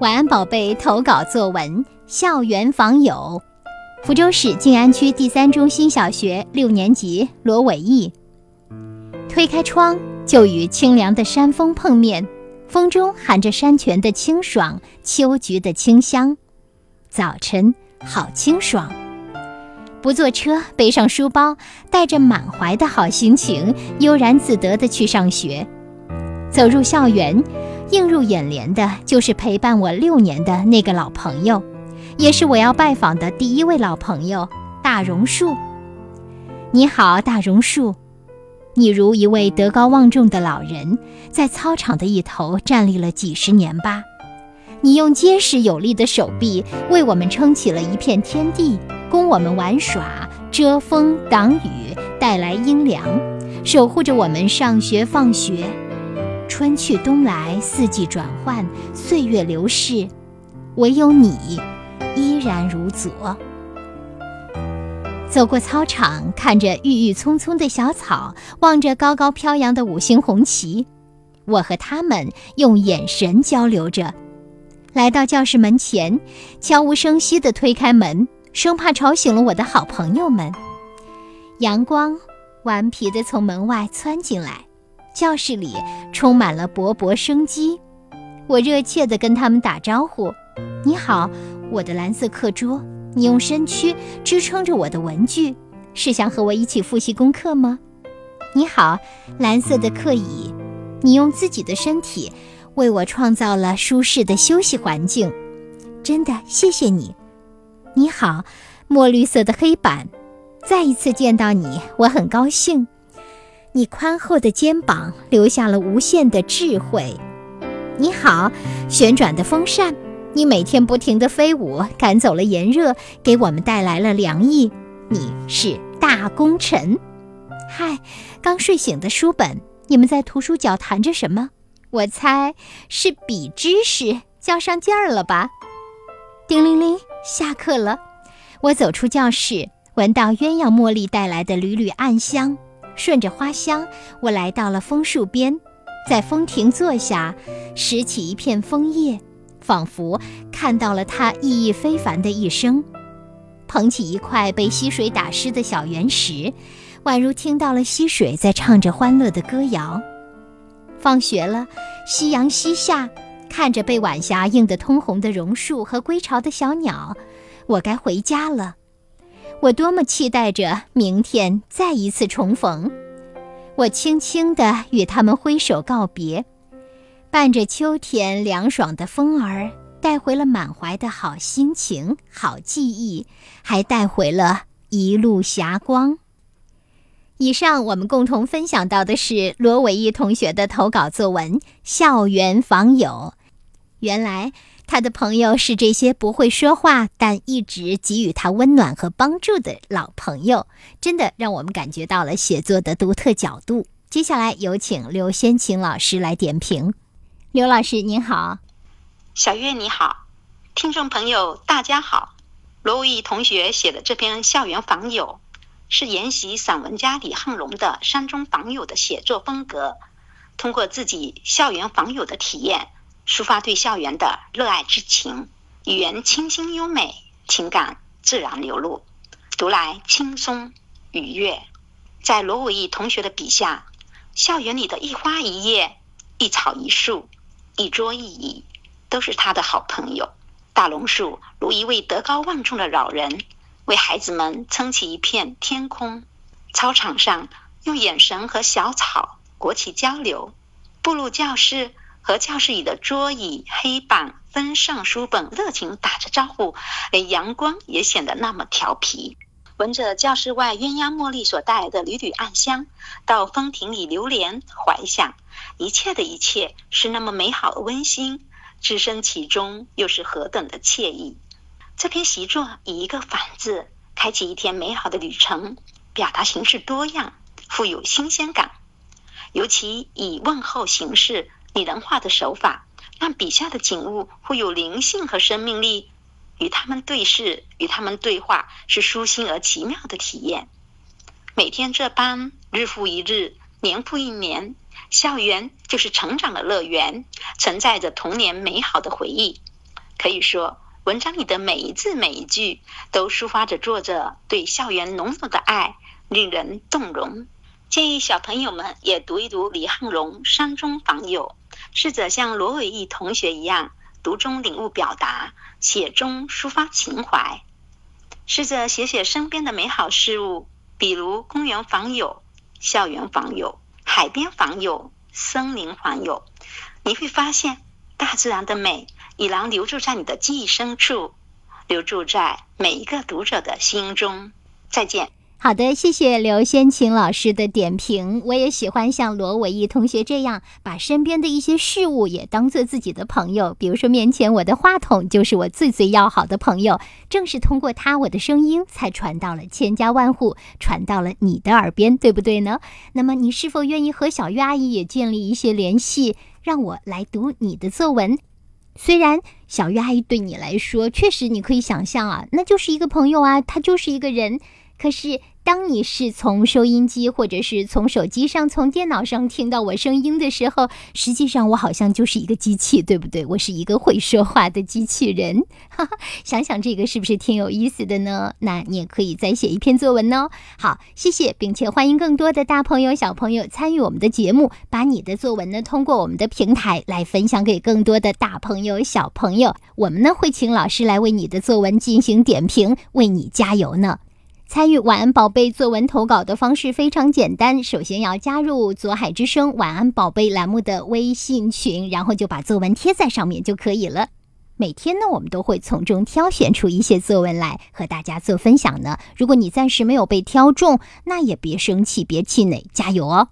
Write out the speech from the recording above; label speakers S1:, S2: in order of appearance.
S1: 晚安，宝贝。投稿作文：校园访友。福州市静安区第三中心小学六年级罗伟毅。推开窗，就与清凉的山风碰面，风中含着山泉的清爽，秋菊的清香。早晨好清爽。不坐车，背上书包，带着满怀的好心情，悠然自得地去上学。走入校园，映入眼帘的就是陪伴我六年的那个老朋友，也是我要拜访的第一位老朋友——大榕树。你好，大榕树，你如一位德高望重的老人，在操场的一头站立了几十年吧？你用结实有力的手臂为我们撑起了一片天地。供我们玩耍，遮风挡雨，带来阴凉，守护着我们上学放学。春去冬来，四季转换，岁月流逝，唯有你依然如昨。走过操场，看着郁郁葱葱的小草，望着高高飘扬的五星红旗，我和他们用眼神交流着。来到教室门前，悄无声息地推开门。生怕吵醒了我的好朋友们，阳光顽皮地从门外窜进来，教室里充满了勃勃生机。我热切地跟他们打招呼：“你好，我的蓝色课桌，你用身躯支撑着我的文具，是想和我一起复习功课吗？你好，蓝色的课椅，你用自己的身体为我创造了舒适的休息环境，真的谢谢你。”你好，墨绿色的黑板，再一次见到你，我很高兴。你宽厚的肩膀留下了无限的智慧。你好，旋转的风扇，你每天不停地飞舞，赶走了炎热，给我们带来了凉意。你是大功臣。嗨，刚睡醒的书本，你们在图书角谈着什么？我猜是比知识较上劲儿了吧。叮铃铃，下课了。我走出教室，闻到鸳鸯茉莉带来的缕缕暗香。顺着花香，我来到了枫树边，在枫亭坐下，拾起一片枫叶，仿佛看到了它意义非凡的一生。捧起一块被溪水打湿的小圆石，宛如听到了溪水在唱着欢乐的歌谣。放学了，夕阳西下。看着被晚霞映得通红的榕树和归巢的小鸟，我该回家了。我多么期待着明天再一次重逢！我轻轻地与他们挥手告别，伴着秋天凉爽的风儿，带回了满怀的好心情、好记忆，还带回了一路霞光。以上我们共同分享到的是罗伟毅同学的投稿作文《校园访友》。原来他的朋友是这些不会说话但一直给予他温暖和帮助的老朋友，真的让我们感觉到了写作的独特角度。接下来有请刘先晴老师来点评。刘老师您好，
S2: 小月你好，听众朋友大家好。罗伟毅同学写的这篇校园访友。是沿袭散文家李汉龙的山中访友的写作风格，通过自己校园访友的体验，抒发对校园的热爱之情，语言清新优美，情感自然流露，读来轻松愉悦。在罗伟毅同学的笔下，校园里的一花一叶、一草一树、一桌一椅，都是他的好朋友。大榕树如一位德高望重的老人。为孩子们撑起一片天空，操场上用眼神和小草国旗交流，步入教室和教室里的桌椅、黑板、分上书本热情打着招呼，连阳光也显得那么调皮。闻着教室外鸳鸯茉莉所带来的缕缕暗香，到风亭里流连怀想，一切的一切是那么美好而温馨，置身其中又是何等的惬意。这篇习作以一个“反”字开启一天美好的旅程，表达形式多样，富有新鲜感。尤其以问候形式、拟人化的手法，让笔下的景物富有灵性和生命力。与他们对视，与他们对话，是舒心而奇妙的体验。每天这般，日复一日，年复一年，校园就是成长的乐园，承载着童年美好的回忆。可以说，文章里的每一字每一句都抒发着作者对校园浓浓的爱，令人动容。建议小朋友们也读一读李汉荣《山中访友》，试着像罗伟毅同学一样，读中领悟表达，写中抒发情怀。试着写写身边的美好事物，比如公园访友、校园访友、海边访友、森林访友，你会发现大自然的美已然留住在你的记忆深处，留住在每一个读者的心中。再见。
S1: 好的，谢谢刘先琴老师的点评。我也喜欢像罗伟毅同学这样，把身边的一些事物也当做自己的朋友。比如说，面前我的话筒就是我最最要好的朋友。正是通过它，我的声音才传到了千家万户，传到了你的耳边，对不对呢？那么，你是否愿意和小月阿姨也建立一些联系，让我来读你的作文？虽然小月阿姨对你来说，确实你可以想象啊，那就是一个朋友啊，她就是一个人。可是，当你是从收音机或者是从手机上、从电脑上听到我声音的时候，实际上我好像就是一个机器，对不对？我是一个会说话的机器人。哈哈，想想这个是不是挺有意思的呢？那你也可以再写一篇作文哦。好，谢谢，并且欢迎更多的大朋友、小朋友参与我们的节目，把你的作文呢通过我们的平台来分享给更多的大朋友、小朋友。我们呢会请老师来为你的作文进行点评，为你加油呢。参与晚安宝贝作文投稿的方式非常简单，首先要加入左海之声晚安宝贝栏目的微信群，然后就把作文贴在上面就可以了。每天呢，我们都会从中挑选出一些作文来和大家做分享呢。如果你暂时没有被挑中，那也别生气，别气馁，加油哦！